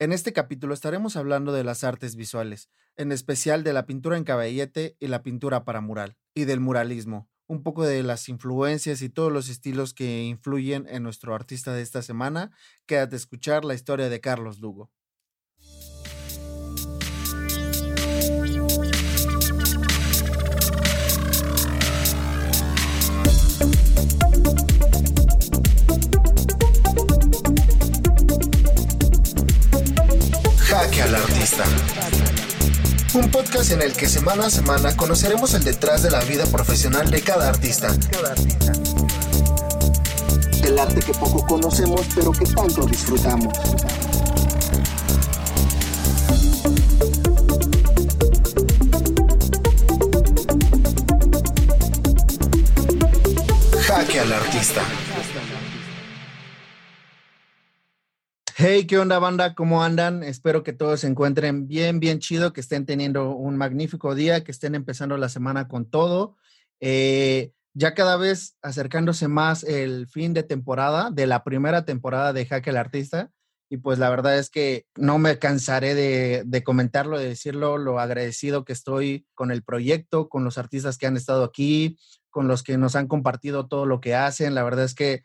En este capítulo estaremos hablando de las artes visuales, en especial de la pintura en caballete y la pintura para mural, y del muralismo, un poco de las influencias y todos los estilos que influyen en nuestro artista de esta semana. Quédate a escuchar la historia de Carlos Lugo. Artista. Un podcast en el que semana a semana conoceremos el detrás de la vida profesional de cada artista. El arte que poco conocemos pero que tanto disfrutamos. Jaque al artista. Hey, ¿qué onda banda? ¿Cómo andan? Espero que todos se encuentren bien, bien chido, que estén teniendo un magnífico día, que estén empezando la semana con todo. Eh, ya cada vez acercándose más el fin de temporada, de la primera temporada de Jaque el Artista. Y pues la verdad es que no me cansaré de, de comentarlo, de decirlo, lo agradecido que estoy con el proyecto, con los artistas que han estado aquí, con los que nos han compartido todo lo que hacen. La verdad es que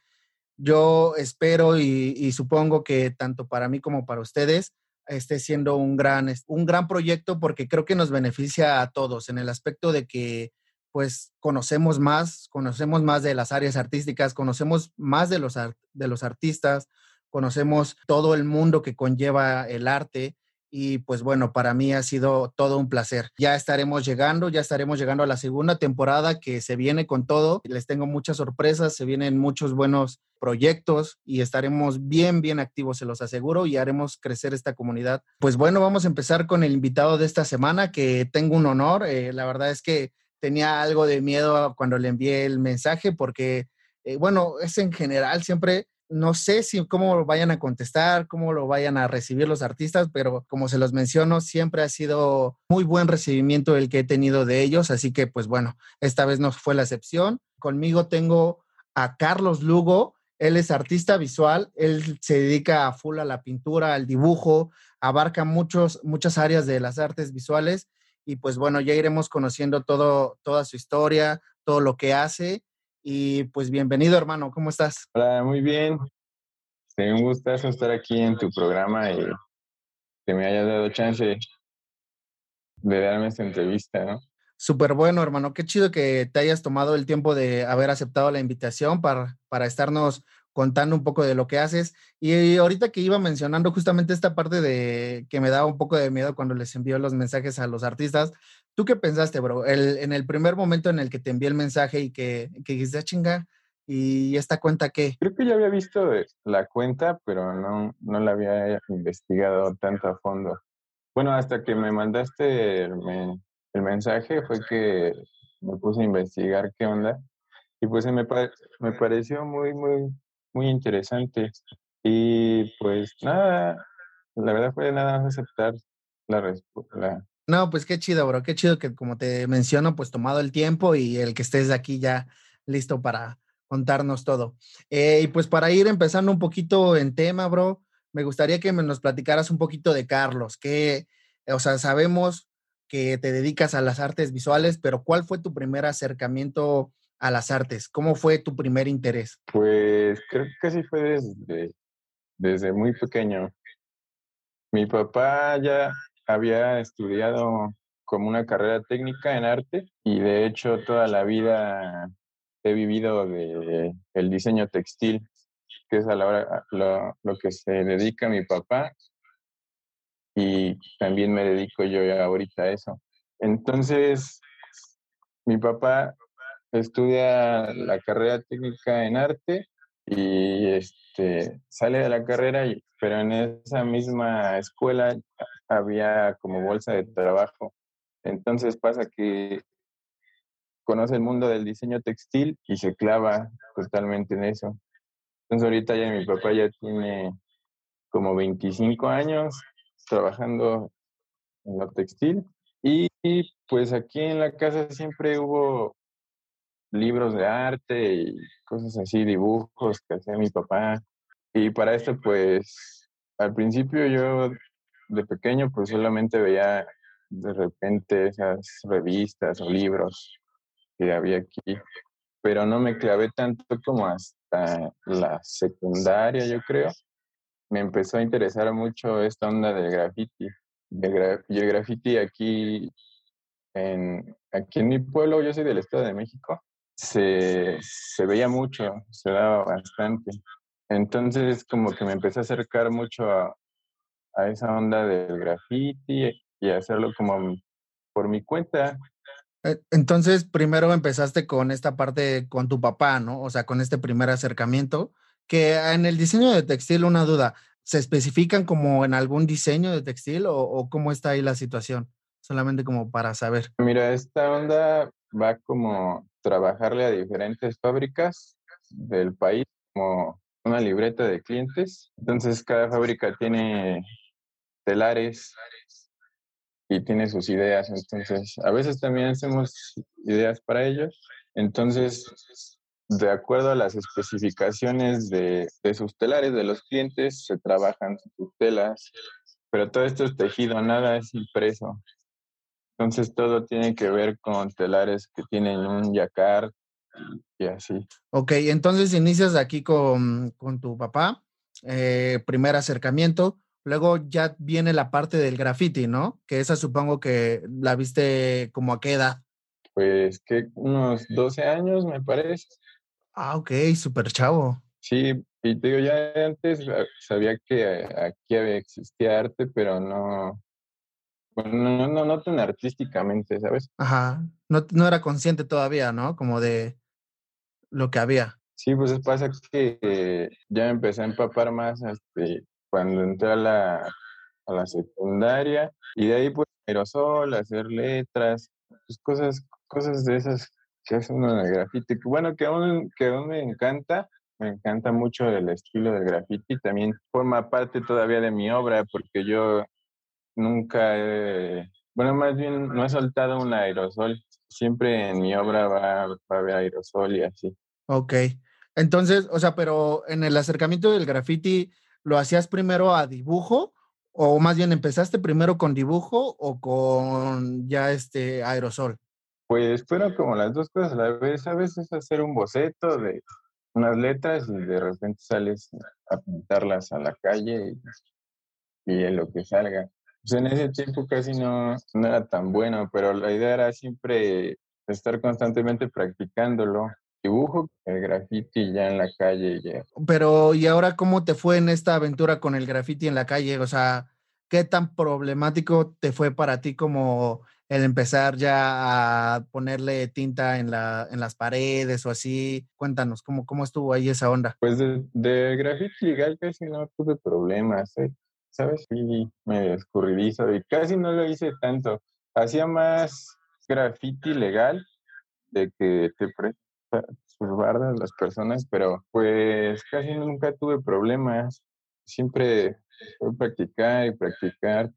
yo espero y, supongo que tanto para mí como para ustedes esté siendo un gran, un gran proyecto porque creo que nos beneficia a todos en el aspecto de que pues conocemos más, conocemos más de las áreas artísticas, conocemos más de los, de los artistas, conocemos todo el mundo que conlleva el arte y pues bueno, para mí ha sido todo un placer. Ya estaremos llegando, ya estaremos llegando a la segunda temporada que se viene con todo. Les tengo muchas sorpresas, se vienen muchos buenos proyectos y estaremos bien, bien activos, se los aseguro, y haremos crecer esta comunidad. Pues bueno, vamos a empezar con el invitado de esta semana, que tengo un honor. Eh, la verdad es que tenía algo de miedo cuando le envié el mensaje porque, eh, bueno, es en general siempre no sé si cómo lo vayan a contestar, cómo lo vayan a recibir los artistas, pero como se los menciono, siempre ha sido muy buen recibimiento el que he tenido de ellos, así que pues bueno, esta vez no fue la excepción. Conmigo tengo a Carlos Lugo, él es artista visual, él se dedica a full a la pintura, al dibujo, abarca muchos, muchas áreas de las artes visuales y pues bueno, ya iremos conociendo todo, toda su historia, todo lo que hace y pues bienvenido, hermano, ¿cómo estás? Hola, muy bien. Sí, un gustazo estar aquí en tu programa y que me hayas dado chance de darme esta entrevista, ¿no? Súper bueno, hermano. Qué chido que te hayas tomado el tiempo de haber aceptado la invitación para, para estarnos contando un poco de lo que haces. Y ahorita que iba mencionando justamente esta parte de que me daba un poco de miedo cuando les envío los mensajes a los artistas, ¿tú qué pensaste, bro? El, en el primer momento en el que te envié el mensaje y que, que dijiste, ah, chinga, ¿y esta cuenta qué? Creo que ya había visto la cuenta, pero no, no la había investigado tanto a fondo. Bueno, hasta que me mandaste el, el mensaje fue que me puse a investigar qué onda. Y pues me, me pareció muy, muy, muy interesante. Y pues nada, la verdad fue nada más aceptar la respuesta. No, pues qué chido, bro, qué chido que como te menciono, pues tomado el tiempo y el que estés aquí ya listo para contarnos todo. Eh, y pues para ir empezando un poquito en tema, bro, me gustaría que nos platicaras un poquito de Carlos, que, o sea, sabemos que te dedicas a las artes visuales, pero ¿cuál fue tu primer acercamiento a las artes? ¿Cómo fue tu primer interés? Pues creo que casi fue desde, desde muy pequeño. Mi papá ya había estudiado como una carrera técnica en arte y de hecho toda la vida he vivido de el diseño textil, que es a la hora lo, que se dedica mi papá y también me dedico yo ahorita a eso. Entonces, mi papá estudia la carrera técnica en arte y este, sale de la carrera, pero en esa misma escuela había como bolsa de trabajo. Entonces pasa que conoce el mundo del diseño textil y se clava totalmente en eso. Entonces ahorita ya mi papá ya tiene como 25 años trabajando en lo textil y pues aquí en la casa siempre hubo libros de arte y cosas así, dibujos que hacía mi papá. Y para esto pues al principio yo de pequeño pues solamente veía de repente esas revistas o libros que había aquí, pero no me clavé tanto como hasta la secundaria, yo creo. Me empezó a interesar mucho esta onda del graffiti. y el graffiti aquí en, aquí en mi pueblo, yo soy del Estado de México, se, se veía mucho, se daba bastante. Entonces como que me empecé a acercar mucho a, a esa onda del graffiti y hacerlo como por mi cuenta. E, entonces, primero empezaste con esta parte con tu papá, ¿no? O sea, con este primer acercamiento, que en el diseño de textil, una duda, ¿se especifican como en algún diseño de textil o, cómo está ahí la situación? Solamente como para saber. Mira, esta onda va como trabajarle a diferentes fábricas del país, como una libreta de clientes. Entonces, cada fábrica tiene telares y tiene sus ideas. Entonces, a veces también hacemos ideas para ellos. Entonces, de acuerdo a las especificaciones de, sus telares, de los clientes, se trabajan sus telas, pero todo esto es tejido, nada es impreso. Entonces, todo tiene que ver con telares que tienen un yacar y, así. Ok, entonces inicias aquí con, con tu papá, eh, primer acercamiento. Luego ya viene la parte del graffiti, ¿no? Que esa supongo que la viste como a qué edad. Pues que unos 12 años, me parece. Ah, ok, súper chavo. Sí, y te digo, ya antes sabía que aquí existía arte, pero no, no, no, no tan artísticamente, ¿sabes? Ajá, no, no era consciente todavía, ¿no? Como de lo que había. Sí, pues pasa que ya empecé a empapar más este, cuando entré a la, a la secundaria y de ahí pues aerosol, hacer letras, pues cosas, cosas de esas que hacen uno en el grafiti. Bueno, que aún, que aún me encanta, me encanta mucho el estilo del graffiti, también forma parte todavía de mi obra porque yo nunca he, bueno, más bien no he soltado un aerosol, siempre en mi obra va, va a haber aerosol y así. Ok, entonces, o sea, pero en el acercamiento del graffiti ¿lo hacías primero a dibujo o más bien empezaste primero con dibujo o con ya este aerosol? Pues fueron como las dos cosas a la vez. A veces hacer un boceto de unas letras y de repente sales a pintarlas a la calle y, y en lo que salga. Pues en ese tiempo casi no, no era tan bueno, pero la idea era siempre estar constantemente practicándolo dibujo, el graffiti ya en la calle. Ya. Pero, ¿y ahora cómo te fue en esta aventura con el graffiti en la calle? O sea, ¿qué tan problemático te fue para ti como el empezar ya a ponerle tinta en, la, en las paredes o así? Cuéntanos, ¿cómo, cómo estuvo ahí esa onda? Pues de, de graffiti legal casi no tuve problemas, ¿eh? ¿Sabes? Sí, me escurridizo y casi no lo hice tanto. Hacía más graffiti legal de que te sus bardas las personas, pero pues casi nunca tuve problemas. Siempre fue practicar y practicar,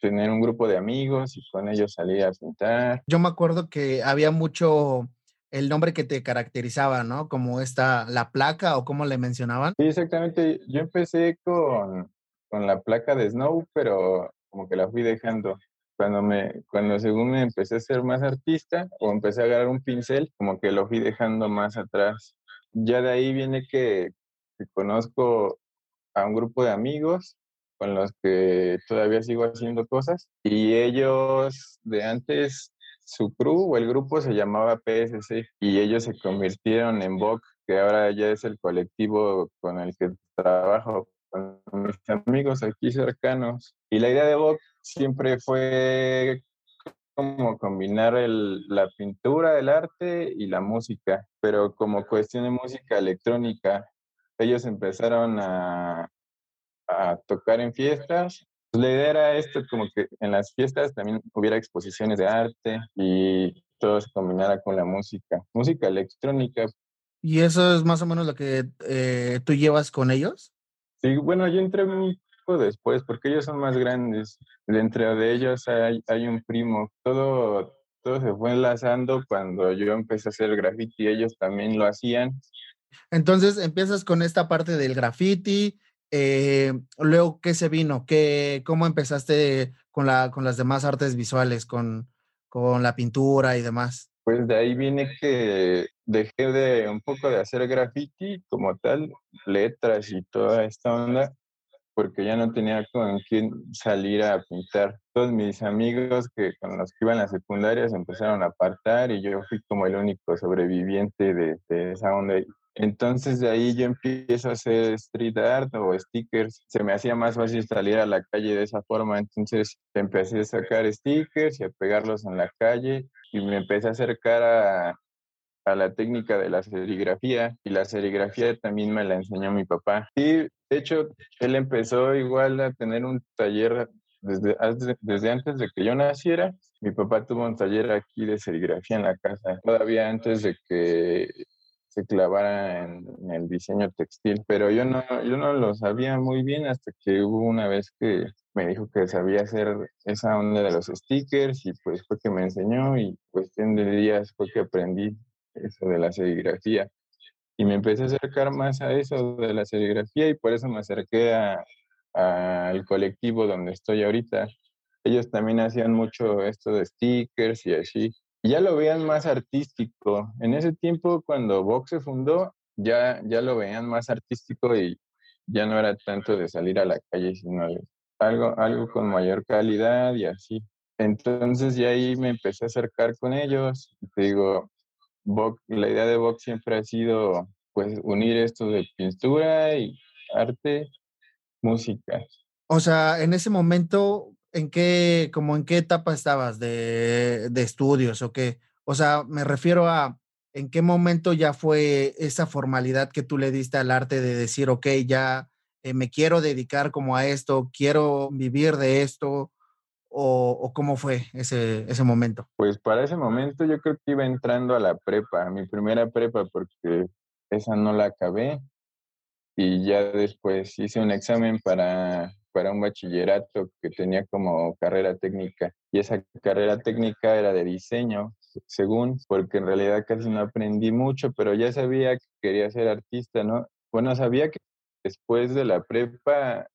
tener un grupo de amigos y con ellos salir a pintar. Yo me acuerdo que había mucho el nombre que te caracterizaba, ¿no? Como esta, la placa o como le mencionaban. Sí, exactamente. Yo empecé con, con la placa de Snow, pero como que la fui dejando cuando me, cuando según me empecé a ser más artista o empecé a agarrar un pincel, como que lo fui dejando más atrás. Ya de ahí viene que, conozco a un grupo de amigos con los que todavía sigo haciendo cosas y ellos de antes su crew o el grupo se llamaba PSC y ellos se convirtieron en VOC, que ahora ya es el colectivo con el que trabajo con mis amigos aquí cercanos. Y la idea de VOC siempre fue como combinar la pintura, el arte y la música, pero como cuestión de música electrónica. ellos empezaron a, tocar en fiestas. La idea era esto, como que en las fiestas también hubiera exposiciones de arte y todo se combinara con la música, música electrónica. ¿Y eso es más o menos lo que eh, tú llevas con ellos? Sí, bueno, yo entré un poco después porque ellos son más grandes. Dentro de ellos hay, hay un primo. Todo, todo se fue enlazando cuando yo empecé a hacer graffiti, ellos también lo hacían. Entonces empiezas con esta parte del graffiti, eh, luego, ¿qué se vino? ¿Qué, ¿Cómo empezaste con, la, con las demás artes visuales, con, con la pintura y demás? Pues de ahí viene que dejé de un poco de hacer graffiti como tal, letras y toda esta onda, porque ya no tenía con quién salir a pintar. Todos mis amigos que con los que iban a la secundaria se empezaron a apartar y yo fui como el único sobreviviente de, de esa onda. Entonces de ahí yo empiezo a hacer street art o stickers. Se me hacía más fácil salir a la calle de esa forma. Entonces empecé a sacar stickers y a pegarlos en la calle y me empecé a acercar a, a la técnica de la serigrafía y la serigrafía también me la enseñó mi papá. Y de hecho él empezó igual a tener un taller desde, desde antes de que yo naciera. Mi papá tuvo un taller aquí de serigrafía en la casa, todavía antes de que se clavara en, el diseño textil, pero yo no, yo no lo sabía muy bien hasta que hubo una vez que me dijo que sabía hacer esa onda de los stickers y pues fue que me enseñó y cuestión de días fue que aprendí eso de la serigrafía y me empecé a acercar más a eso de la serigrafía y por eso me acerqué al colectivo donde estoy ahorita. Ellos también hacían mucho esto de stickers y así ya lo veían más artístico. En ese tiempo, cuando Vox se fundó, ya, ya lo veían más artístico y ya no era tanto de salir a la calle, sino algo, algo con mayor calidad y así. Entonces ya ahí me empecé a acercar con ellos. Digo, la idea de Vox siempre ha sido pues unir esto de pintura y arte, música. O sea, en ese momento, ¿en qué, como en qué etapa estabas de, de estudios o qué? O sea, me refiero a en qué momento ya fue esa formalidad que tú le diste al arte de decir, ok, ya eh, me quiero dedicar como a esto, quiero vivir de esto, o, cómo fue ese, ese momento? Pues para ese momento yo creo que iba entrando a la prepa, a mi primera prepa, porque esa no la acabé y ya después hice un examen para para un bachillerato que tenía como carrera técnica y esa carrera técnica era de diseño, según, porque en realidad casi no aprendí mucho, pero ya sabía que quería ser artista, ¿no? Bueno, sabía que después de la prepa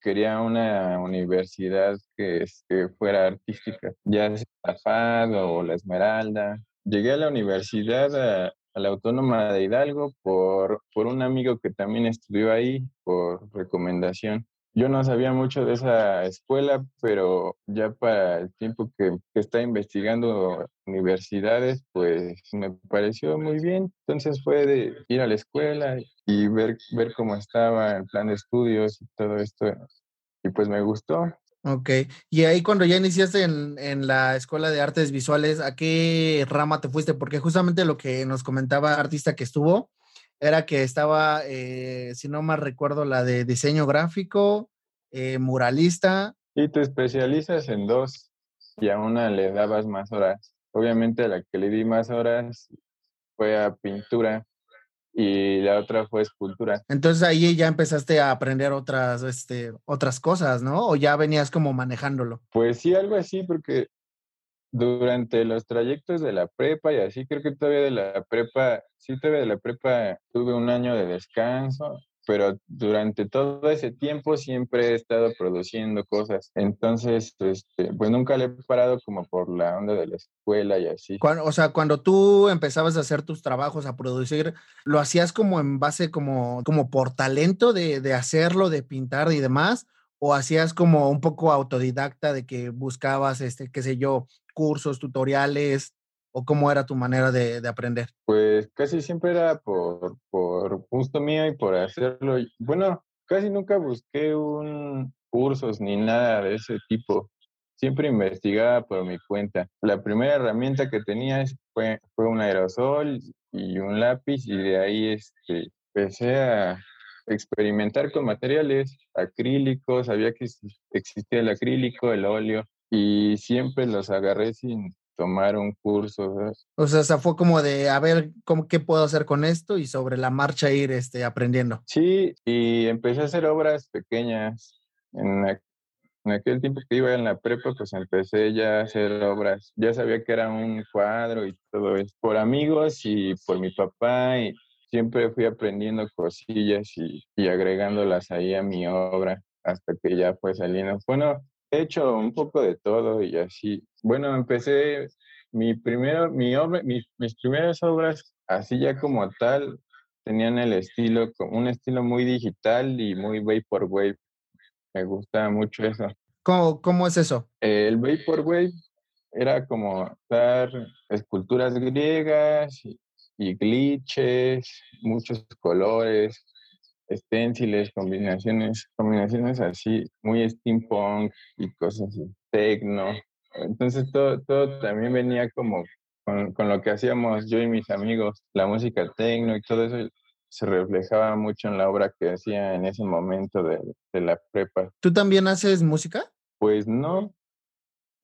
quería una universidad que, que fuera artística, ya sea la FAD o la Esmeralda. Llegué a la universidad, a, a la Autónoma de Hidalgo, por, por un amigo que también estudió ahí, por recomendación. Yo no sabía mucho de esa escuela, pero ya para el tiempo que, está investigando universidades, pues me pareció muy bien. Entonces fue de ir a la escuela y ver, ver cómo estaba el plan de estudios y todo esto. Y pues me gustó. Ok, y ahí cuando ya iniciaste en, en, la Escuela de Artes Visuales, ¿a qué rama te fuiste? Porque justamente lo que nos comentaba artista que estuvo, era que estaba, eh, si no mal recuerdo, la de diseño gráfico, eh, muralista. Y te especializas en dos y a una le dabas más horas. Obviamente a la que le di más horas fue a pintura y la otra fue escultura. Entonces ahí ya empezaste a aprender otras, este, otras cosas, ¿no? O ya venías como manejándolo. Pues sí, algo así, porque durante los trayectos de la prepa y así, creo que todavía de la prepa, sí, todavía de la prepa tuve un año de descanso, pero durante todo ese tiempo siempre he estado produciendo cosas. Entonces, este, pues nunca le he parado como por la onda de la escuela y así. o sea, cuando tú empezabas a hacer tus trabajos, a producir, ¿lo hacías como en base, como, como por talento de, de hacerlo, de pintar y demás? ¿O hacías como un poco autodidacta de que buscabas, este, qué sé yo, cursos, tutoriales, o cómo era tu manera de, de, aprender? Pues casi siempre era por, por gusto mío y por hacerlo. Bueno, casi nunca busqué un cursos ni nada de ese tipo. Siempre investigaba por mi cuenta. La primera herramienta que tenía fue, fue un aerosol y un lápiz y de ahí este, empecé a, experimentar con materiales acrílicos, sabía que existía el acrílico, el óleo, y siempre los agarré sin tomar un curso. O sea, fue como de a ver cómo, qué puedo hacer con esto y sobre la marcha ir este, aprendiendo. Sí, y empecé a hacer obras pequeñas. En, en aquel tiempo que iba en la prepa, pues empecé ya a hacer obras. Ya sabía que era un cuadro y todo eso. Por amigos y por mi papá y siempre fui aprendiendo cosillas y, y agregándolas ahí a mi obra hasta que ya fue saliendo. Bueno, he hecho un poco de todo y así. Bueno, empecé mi primero, mi obra, mis, mis primeras obras, así ya como tal, tenían el estilo, un estilo muy digital y muy vaporwave. Me gusta mucho eso. ¿Cómo, cómo es eso? El vaporwave era como dar esculturas griegas y, y glitches, muchos colores, esténciles, combinaciones, combinaciones así, muy steampunk y cosas así, tecno. Entonces todo, todo también venía como con, con, lo que hacíamos yo y mis amigos, la música tecno y todo eso se reflejaba mucho en la obra que hacía en ese momento de, de la prepa. ¿Tú también haces música? Pues no.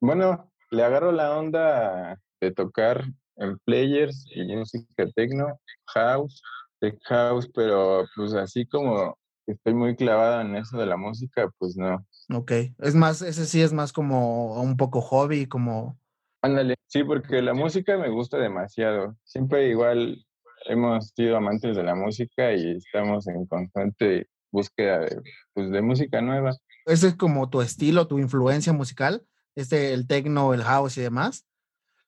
Bueno, le agarro la onda de tocar en players y música tecno, house, tech house, pero pues así como estoy muy clavado en eso de la música, pues no. Ok, es más, ese sí es más como un poco hobby, como... Ándale, sí, porque la música me gusta demasiado. Siempre igual hemos sido amantes de la música y estamos en constante búsqueda de, pues, de música nueva. ¿Ese es como tu estilo, tu influencia musical? Este, el techno, el house y demás.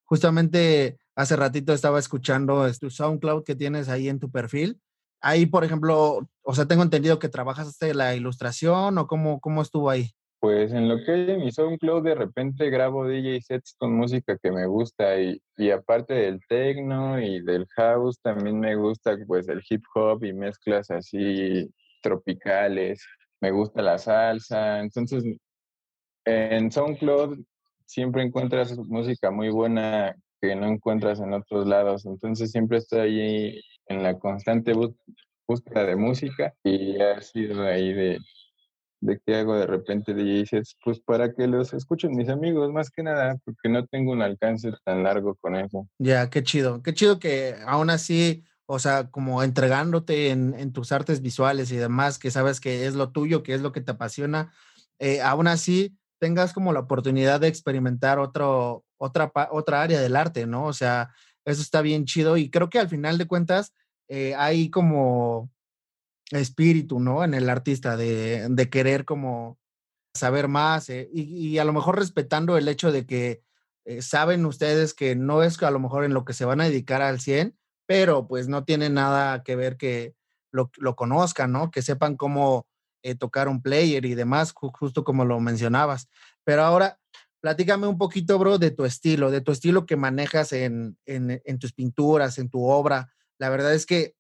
Justamente hace ratito estaba escuchando tu SoundCloud que tienes ahí en tu perfil. Ahí, por ejemplo, o sea, tengo entendido que trabajaste la ilustración o cómo, cómo estuvo ahí. Pues en lo que es mi SoundCloud de repente grabo DJ sets con música que me gusta y, y aparte del techno y del house también me gusta pues el hip hop y mezclas así tropicales, me gusta la salsa, entonces en SoundCloud siempre encuentras música muy buena que no encuentras en otros lados. Entonces siempre estoy ahí en la constante búsqueda de música y ha sido ahí de, de que hago de repente DJ sets, pues para que los escuchen mis amigos, más que nada, porque no tengo un alcance tan largo con eso. Ya, qué chido, qué chido que aún así, o sea, como entregándote en, tus artes visuales y demás, que sabes que es lo tuyo, que es lo que te apasiona, eh, aún así tengas como la oportunidad de experimentar otro, otra, otra área del arte, ¿no? O sea, eso está bien chido y creo que al final de cuentas eh, hay como espíritu, ¿no? En el artista de, de querer como saber más eh, y, a lo mejor respetando el hecho de que eh, saben ustedes que no es a lo mejor en lo que se van a dedicar al 100, pero pues no tiene nada que ver que lo, lo conozcan, ¿no? Que sepan cómo eh, tocar un player y demás, justo como lo mencionabas. Pero ahora, platícame un poquito, bro, de tu estilo, de tu estilo que manejas en, en, en tus pinturas, en tu obra. La verdad es que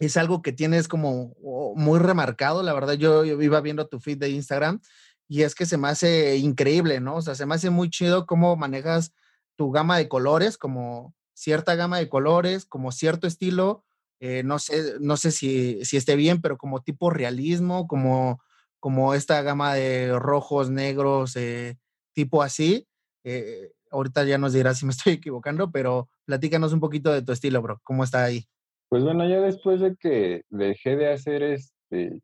es algo que tienes como muy remarcado. La verdad, yo, yo, iba viendo tu feed de Instagram y es que se me hace increíble, ¿no? O sea, se me hace muy chido cómo manejas tu gama de colores, como cierta gama de colores, como cierto estilo. Eh, no sé, no sé si, si esté bien, pero como tipo realismo, como, como esta gama de rojos, negros, eh, tipo así. Eh, ahorita ya nos dirás si me estoy equivocando, pero platícanos un poquito de tu estilo, bro. ¿Cómo está ahí? Pues bueno, ya después de que dejé de hacer este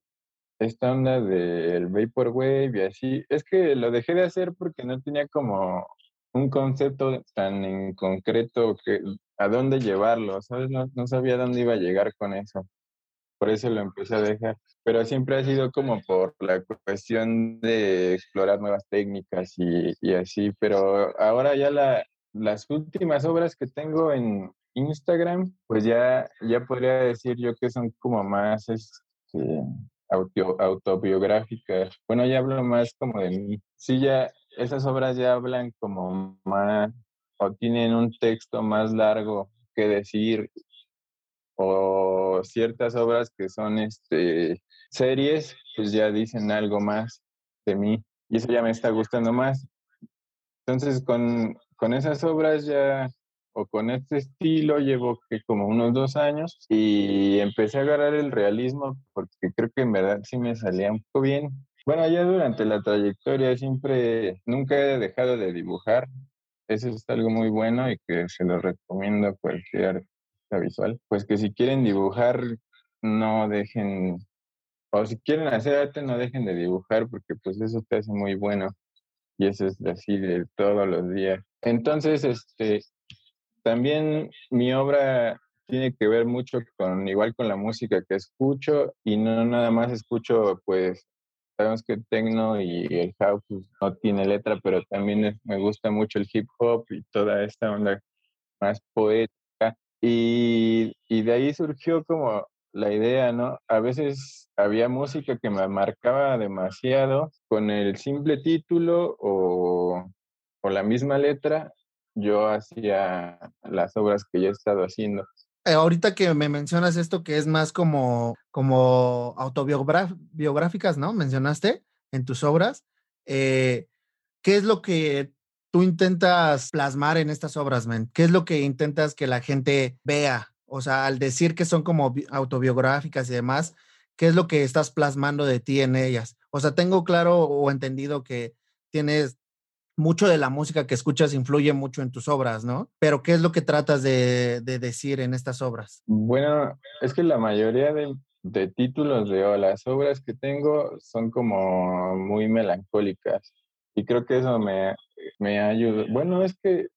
esta onda del Vaporwave y así, es que lo dejé de hacer porque no tenía como un concepto tan en concreto que a dónde llevarlo, ¿sabes? No, no sabía dónde iba a llegar con eso. Por eso lo empecé a dejar. Pero siempre ha sido como por la cuestión de explorar nuevas técnicas y, y así. Pero ahora ya la, las últimas obras que tengo en Instagram, pues ya, ya podría decir yo que son como más este, auto, autobiográficas. Bueno, ya hablo más como de mí. Sí, ya esas obras ya hablan como más o tienen un texto más largo que decir o ciertas obras que son este series pues ya dicen algo más de mí y eso ya me está gustando más entonces con, con esas obras ya o con este estilo llevo que como unos dos años y empecé a agarrar el realismo porque creo que en verdad sí me salía un poco bien. Bueno, ya durante la trayectoria siempre, nunca he dejado de dibujar. Eso es algo muy bueno y que se lo recomiendo a cualquier artista visual. Pues que si quieren dibujar, no dejen, o si quieren hacer arte, no dejen de dibujar porque pues eso te hace muy bueno. Y eso es así de todos los días. Entonces, este, también mi obra tiene que ver mucho con, igual con la música que escucho y no nada más escucho pues sabemos que el techno y el house pues, no tiene letra, pero también me gusta mucho el hip hop y toda esta onda más poética. Y, y de ahí surgió como la idea, ¿no? A veces había música que me marcaba demasiado con el simple título o, o la misma letra, yo hacía las obras que yo he estado haciendo. Eh, ahorita que me mencionas esto que es más como, como autobiográficas, ¿no? Mencionaste en tus obras. Eh, ¿Qué es lo que tú intentas plasmar en estas obras, men? ¿Qué es lo que intentas que la gente vea? O sea, al decir que son como autobiográficas y demás, ¿qué es lo que estás plasmando de ti en ellas? O sea, tengo claro o entendido que tienes mucho de la música que escuchas influye mucho en tus obras, ¿no? Pero ¿qué es lo que tratas de, decir en estas obras? Bueno, es que la mayoría de, de títulos de las obras que tengo son como muy melancólicas y creo que eso me, me ayuda. Bueno, es que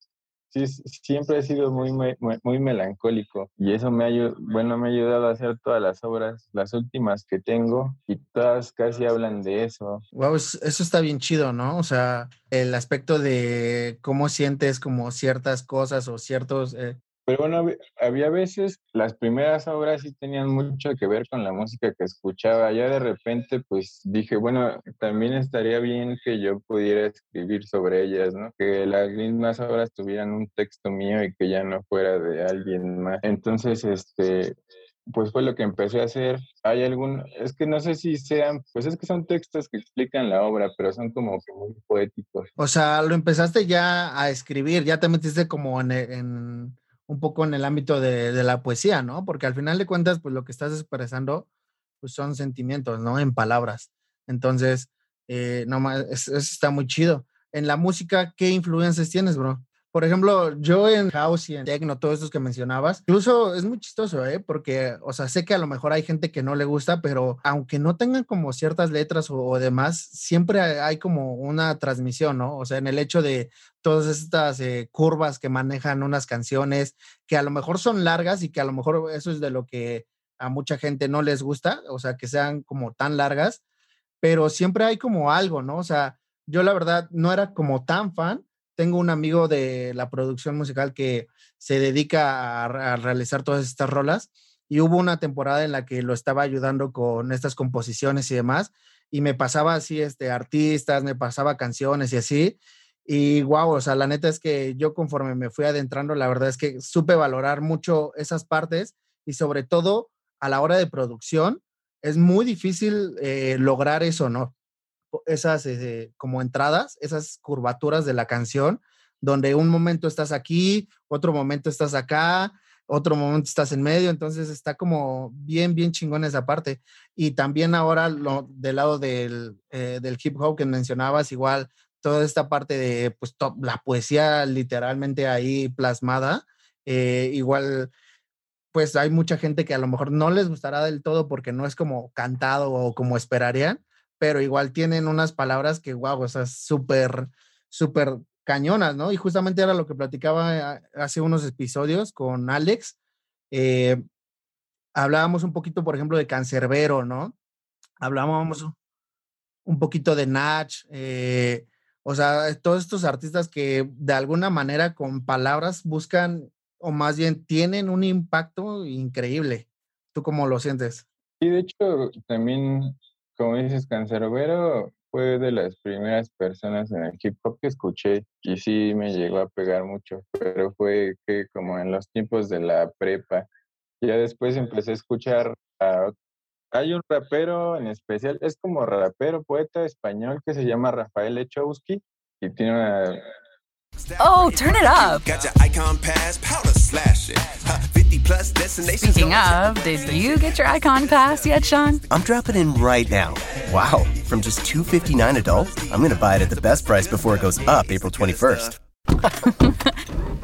sí, siempre he sido muy, muy, muy melancólico y eso me ha, bueno, me ha ayudado a hacer todas las obras, las últimas que tengo y todas casi hablan de eso. Wow, eso está bien chido, ¿no? O sea, el aspecto de cómo sientes como ciertas cosas o ciertos eh, pero bueno, había veces, las primeras obras sí tenían mucho que ver con la música que escuchaba. Ya de repente, pues dije, bueno, también estaría bien que yo pudiera escribir sobre ellas, ¿no? Que las mismas obras tuvieran un texto mío y que ya no fuera de alguien más. Entonces, este, pues fue lo que empecé a hacer. Hay algún, es que no sé si sean, pues es que son textos que explican la obra, pero son como que muy poéticos. O sea, lo empezaste ya a escribir, ya te metiste como en, en un poco en el ámbito de, la poesía, ¿no? Porque al final de cuentas, pues lo que estás expresando, pues son sentimientos, ¿no? En palabras. Entonces, eh, no eso está muy chido. En la música, ¿qué influencias tienes, bro? Por ejemplo, yo en house y en techno, todos estos que mencionabas, incluso es muy chistoso, ¿eh? Porque, o sea, sé que a lo mejor hay gente que no le gusta, pero aunque no tengan como ciertas letras o, demás, siempre hay como una transmisión, ¿no? O sea, en el hecho de todas estas eh, curvas que manejan unas canciones, que a lo mejor son largas y que a lo mejor eso es de lo que a mucha gente no les gusta, o sea, que sean como tan largas, pero siempre hay como algo, ¿no? O sea, yo la verdad no era como tan fan, tengo un amigo de la producción musical que se dedica a, realizar todas estas rolas y hubo una temporada en la que lo estaba ayudando con estas composiciones y demás y me pasaba así este artistas, me pasaba canciones y así y wow, o sea, la neta es que yo conforme me fui adentrando, la verdad es que supe valorar mucho esas partes y sobre todo a la hora de producción es muy difícil eh, lograr eso, ¿no? Esas eh, como entradas, esas curvaturas de la canción, donde un momento estás aquí, otro momento estás acá, otro momento estás en medio, entonces está como bien, bien chingón esa parte. Y también ahora lo, del lado del, eh, del hip hop que mencionabas, igual toda esta parte de pues la poesía literalmente ahí plasmada, eh, igual pues hay mucha gente que a lo mejor no les gustará del todo porque no es como cantado o como esperarían, pero igual tienen unas palabras que, wow, o sea, súper, súper cañonas, ¿no? Y justamente era lo que platicaba hace unos episodios con Alex. Eh, hablábamos un poquito, por ejemplo, de Cancerbero, ¿no? Hablábamos un poquito de Nach, eh, o sea, todos estos artistas que de alguna manera con palabras buscan, o más bien tienen un impacto increíble. ¿Tú cómo lo sientes? Y de hecho, también como dices, Cancerbero fue de las primeras personas en el hip hop que escuché y sí me llegó a pegar mucho, pero fue que como en los tiempos de la prepa. Ya después empecé a escuchar a... Hay un rapero en especial, es como rapero, poeta español que se llama Rafael Echowski y tiene una... Oh, turn it up. Got your icon pass, powder slash it. Plus. Speaking of, did you get your icon pass yet, Sean? I'm dropping in right now. Wow, from just 259 adult, I'm going to buy it at the best price before it goes up April 21st.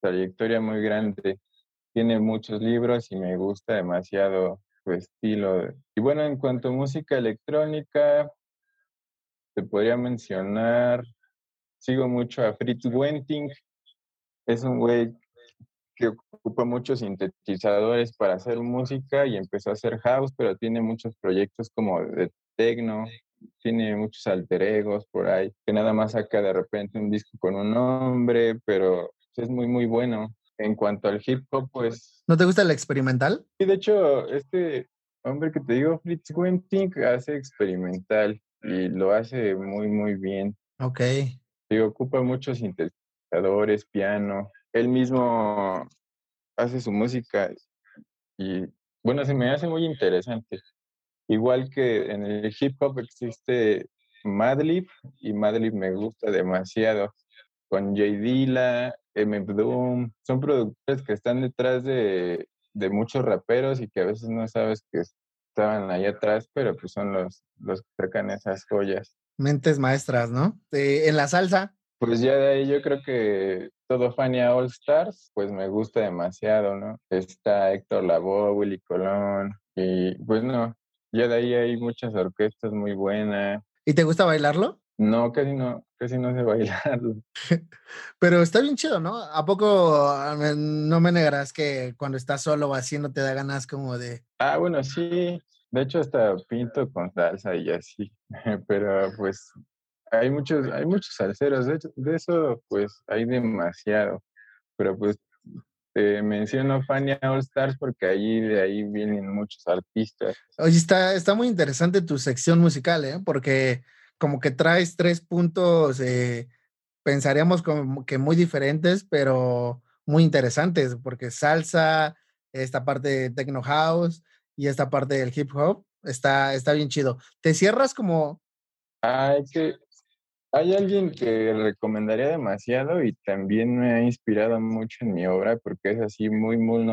Trayectoria muy grande. Tiene muchos libros y me gusta demasiado su estilo. Y bueno, en cuanto a música electrónica, te podría mencionar, sigo mucho a Fritz Wenting. Es un güey que ocupa muchos sintetizadores para hacer música y empezó a hacer house, pero tiene muchos proyectos como de techno, tiene muchos alter egos por ahí, que nada más saca de repente un disco con un nombre, pero es muy, muy bueno. En cuanto al hip hop, pues, ¿No te gusta el experimental? y de hecho, este hombre que te digo, Fritz Wenting, hace experimental y lo hace muy, muy bien. Ok. Digo, ocupa muchos sintetizadores, piano. Él mismo hace su música y, bueno, se me hace muy interesante. Igual que en el hip hop existe Madlib y Madlib me gusta demasiado. Con J Dilla, M. Doom, son productores que están detrás de, de muchos raperos y que a veces no sabes que estaban ahí atrás, pero pues son los, los que sacan esas joyas. Mentes maestras, ¿no? Eh, en la salsa. Pues ya de ahí yo creo que todo Fania All Stars, pues me gusta demasiado, ¿no? Está Héctor Lavoe, Willy Colón, y pues no, ya de ahí hay muchas orquestas muy buenas. ¿Y te gusta bailarlo? No, casi no, casi no sé bailarlo. Pero está bien chido, ¿no? ¿A poco no me negarás que cuando estás solo o así no te da ganas como de... Ah, bueno, sí, de hecho hasta pinto con salsa y así, pero pues hay muchos, hay muchos salseros, de, hecho- de eso pues hay demasiado, pero pues te menciono Fania All Stars porque allí de ahí vienen muchos artistas. Oye, está, está muy interesante tu sección musical, ¿eh? Porque como que traes tres puntos, eh, pensaríamos como que muy diferentes, pero muy interesantes, porque salsa, esta parte de techno house y esta parte del hip hop, está, está bien chido. ¿Te cierras como, Hay que, hay alguien que recomendaría demasiado y también me ha inspirado mucho en mi obra porque es así muy, muy,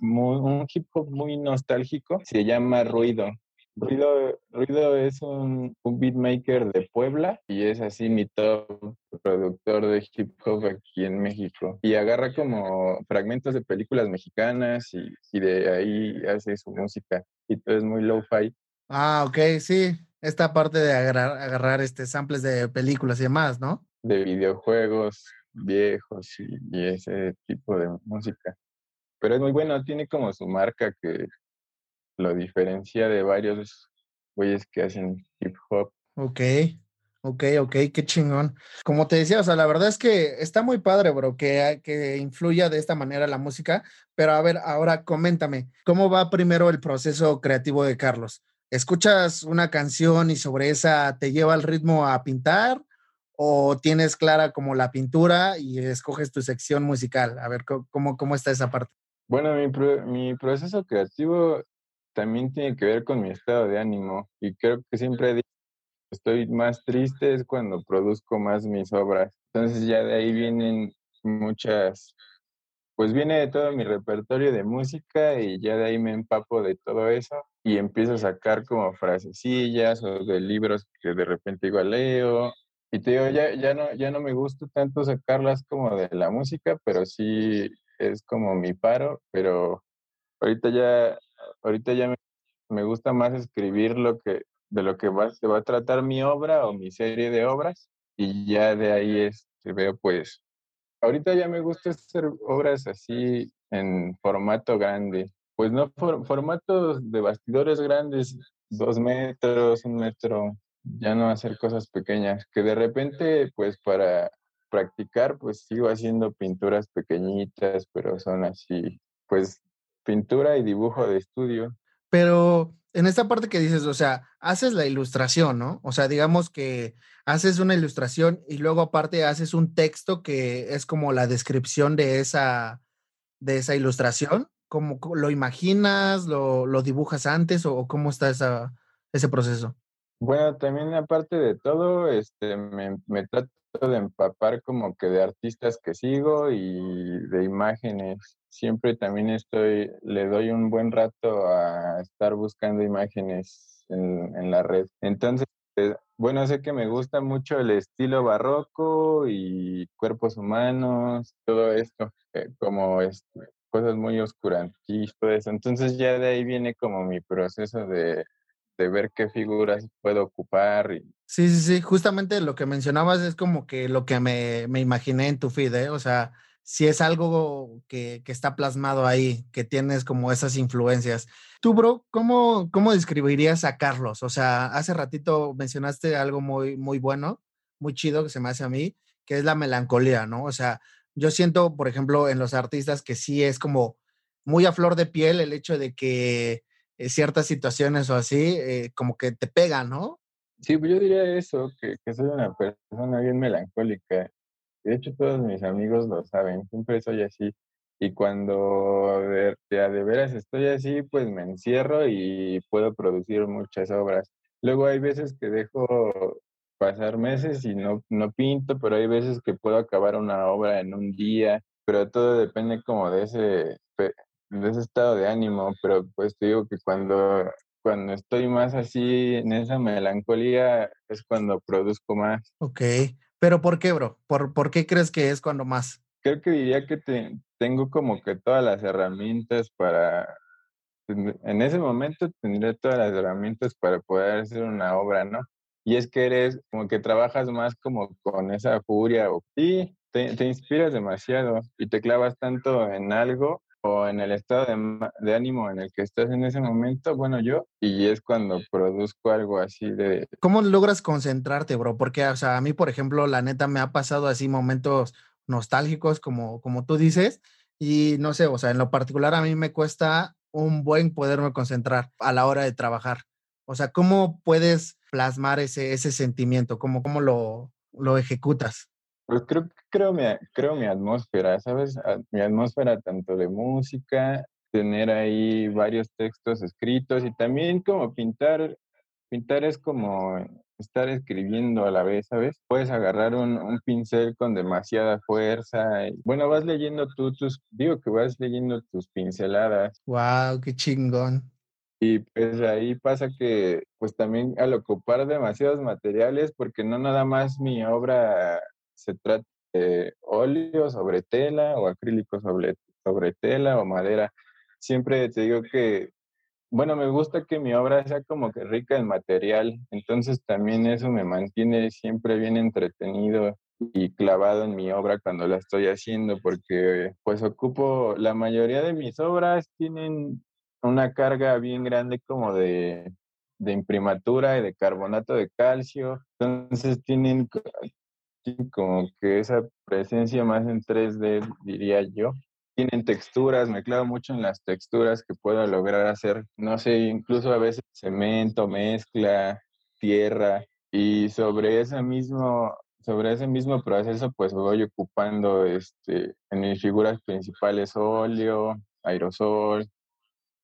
muy- un hip hop muy nostálgico. Se llama Ruido. Ruido, Ruido es un, un beatmaker de Puebla y es así mi top productor de hip hop aquí en México. Y agarra como fragmentos de películas mexicanas y, y de ahí hace su música. Y todo es muy low-fi. ah, ok, sí, esta parte de agarrar, agarrar este samples de películas y demás, ¿no? de videojuegos viejos y, y ese tipo de música. Pero es muy bueno, tiene como su marca que lo diferencia de varios güeyes que hacen hip hop. Ok, ok, ok, qué chingón. Como te decía, o sea, la verdad es que está muy padre, bro, que, que influya de esta manera la música, pero a ver, ahora coméntame, ¿cómo va primero el proceso creativo de Carlos? ¿Escuchas una canción y sobre esa te lleva el ritmo a pintar? ¿O tienes clara como la pintura y escoges tu sección musical? A ver, ¿cómo, cómo está esa parte? Bueno, mi, pro- mi proceso creativo también tiene que ver con mi estado de ánimo y creo que siempre estoy más triste es cuando produzco más mis obras. Entonces ya de ahí vienen muchas, pues viene de todo mi repertorio de música y ya de ahí me empapo de todo eso y empiezo a sacar como frasecillas o de libros que de repente igual leo. Y te digo, ya, ya, no, ya no me gusta tanto sacarlas como de la música, pero sí es como mi paro, pero ahorita ya, ahorita ya me, me gusta más escribir lo que, de lo que va, se va a tratar mi obra o mi serie de obras y ya de ahí este, veo pues, ahorita ya me gusta hacer obras así en formato grande, pues no for- formatos de bastidores grandes, dos metros, un metro, ya no hacer cosas pequeñas, que de repente pues para practicar, pues sigo haciendo pinturas pequeñitas, pero son así, pues pintura y dibujo de estudio. Pero en esta parte que dices, o sea, haces la ilustración, ¿no? O sea, digamos que haces una ilustración y luego aparte haces un texto que es como la descripción de esa, de esa ilustración. ¿Cómo lo imaginas? ¿Lo, lo dibujas antes o cómo está esa, ese proceso? Bueno, también aparte de todo, este, me, me trato de empapar como que de artistas que sigo y de imágenes. Siempre también estoy, le doy un buen rato a estar buscando imágenes en, en la red. Entonces, eh, bueno, sé que me gusta mucho el estilo barroco y cuerpos humanos, todo esto, eh, como este, cosas muy oscurantistas. Entonces ya de ahí viene como mi proceso de de ver qué figuras puedo ocupar. Y... Sí, sí, sí, justamente lo que mencionabas es como que lo que me, me imaginé en tu feed, ¿eh? o sea, si es algo que, que, está plasmado ahí, que tienes como esas influencias. Tú, bro, ¿cómo, ¿cómo describirías a Carlos? O sea, hace ratito mencionaste algo muy, muy bueno, muy chido que se me hace a mí, que es la melancolía, ¿no? O sea, yo siento, por ejemplo, en los artistas que sí es como muy a flor de piel el hecho de que eh, ciertas situaciones o así, eh, como que te pegan, ¿no? Sí, pues yo diría eso, que, que, soy una persona bien melancólica. De hecho, todos mis amigos lo saben, siempre soy así. Y cuando de, de, veras estoy así, pues me encierro y puedo producir muchas obras. Luego hay veces que dejo pasar meses y no, no pinto, pero hay veces que puedo acabar una obra en un día, pero todo depende como de ese, de ese estado de ánimo, pero pues te digo que cuando, cuando estoy más así en esa melancolía es cuando produzco más. Ok, pero ¿por qué, bro? ¿Por, ¿por qué crees que es cuando más? Creo que diría que te, tengo como que todas las herramientas para, en ese momento tendré todas las herramientas para poder hacer una obra, ¿no? Y es que eres como que trabajas más como con esa furia te, te inspiras demasiado y te clavas tanto en algo en el estado de, de, ánimo en el que estás en ese momento, bueno, yo, y es cuando produzco algo así de... ¿Cómo logras concentrarte, bro? Porque, o sea, a mí, por ejemplo, la neta me ha pasado así momentos nostálgicos, como, como tú dices, y no sé, o sea, en lo particular a mí me cuesta un buen poderme concentrar a la hora de trabajar. O sea, ¿cómo puedes plasmar ese, ese sentimiento? ¿Cómo, cómo lo, lo ejecutas? Pues creo, creo, mi, creo mi atmósfera, ¿sabes? Mi atmósfera tanto de música, tener ahí varios textos escritos y también como pintar, pintar es como estar escribiendo a la vez, ¿sabes? Puedes agarrar un, un pincel con demasiada fuerza. Y, bueno, vas leyendo tú tus, digo que vas leyendo tus pinceladas. ¡Wow! ¡Qué chingón! Y pues ahí pasa que, pues también al ocupar demasiados materiales, porque no nada más mi obra se trata de óleo sobre tela o acrílico sobre, sobre tela o madera. Siempre te digo que, bueno, me gusta que mi obra sea como que rica en material, entonces también eso me mantiene siempre bien entretenido y clavado en mi obra cuando la estoy haciendo, porque pues ocupo, la mayoría de mis obras tienen una carga bien grande como de, de imprimatura y de carbonato de calcio, entonces tienen como que esa presencia más en 3D, diría yo. Tienen texturas, me clavo mucho en las texturas que puedo lograr hacer, no sé, incluso a veces cemento, mezcla, tierra, y sobre ese mismo, sobre ese mismo proceso, pues voy ocupando este, en mis figuras principales óleo, aerosol,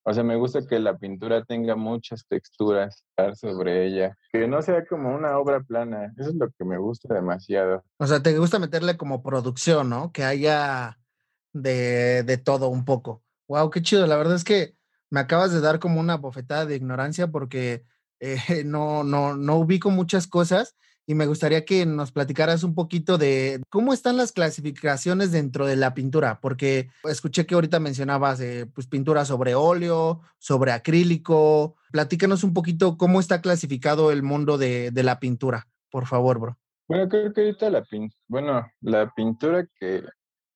o sea, me gusta que la pintura tenga muchas texturas sobre ella, que no sea como una obra plana. Eso es lo que me gusta demasiado. O sea, te gusta meterle como producción, ¿no? Que haya de, de todo un poco. Wow, qué chido. La verdad es que me acabas de dar como una bofetada de ignorancia porque eh, no, no, no ubico muchas cosas y me gustaría que nos platicaras un poquito de cómo están las clasificaciones dentro de la pintura, porque escuché que ahorita mencionabas eh, pues pintura sobre óleo, sobre acrílico. Platícanos un poquito cómo está clasificado el mundo de, de la pintura, por favor, bro. Bueno, creo que ahorita la pintura, bueno, la pintura que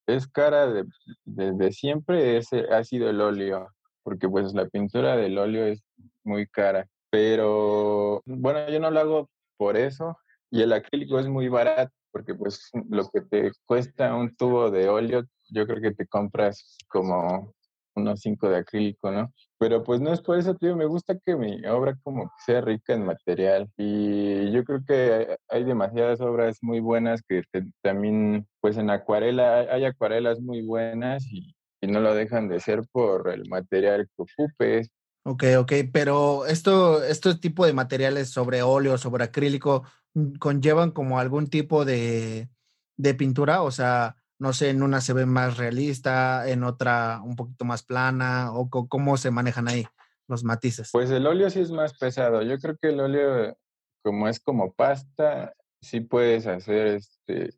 es cara de, de, siempre es, ha sido el óleo, porque pues la pintura del óleo es muy cara. Pero bueno, yo no lo hago por eso, y el acrílico es muy barato porque pues lo que te cuesta un tubo de óleo, yo creo que te compras como unos cinco de acrílico, ¿no? Pero pues no es por eso, tío, me gusta que mi obra como que sea rica en material y yo creo que hay demasiadas obras muy buenas que también, pues en acuarela, hay acuarelas muy buenas y, no lo dejan de ser por el material que ocupes. Ok, ok, pero esto, este tipo de materiales sobre óleo, sobre acrílico, conllevan como algún tipo de, de pintura, o sea, no sé, en una se ve más realista, en otra un poquito más plana, o cómo se manejan ahí los matices. Pues el óleo sí es más pesado. Yo creo que el óleo, como es como pasta, sí puedes hacer este,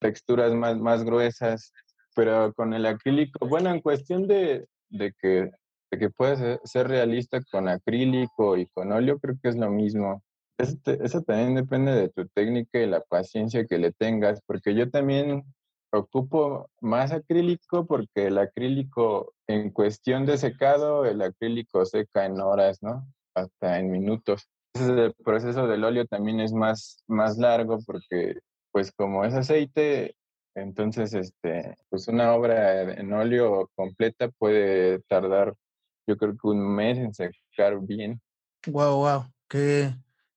texturas más, más gruesas, pero con el acrílico, bueno, en cuestión de, de que, de que puedes ser realista con acrílico y con óleo, creo que es lo mismo. Eso, eso también depende de tu técnica y la paciencia que le tengas, porque yo también ocupo más acrílico porque el acrílico, en cuestión de secado, el acrílico seca en horas, ¿no? Hasta en minutos. el proceso del óleo también es más, más largo porque, pues como es aceite, entonces, este, pues una obra en óleo completa puede tardar, yo creo que un mes en secar bien. Wow, wow, qué,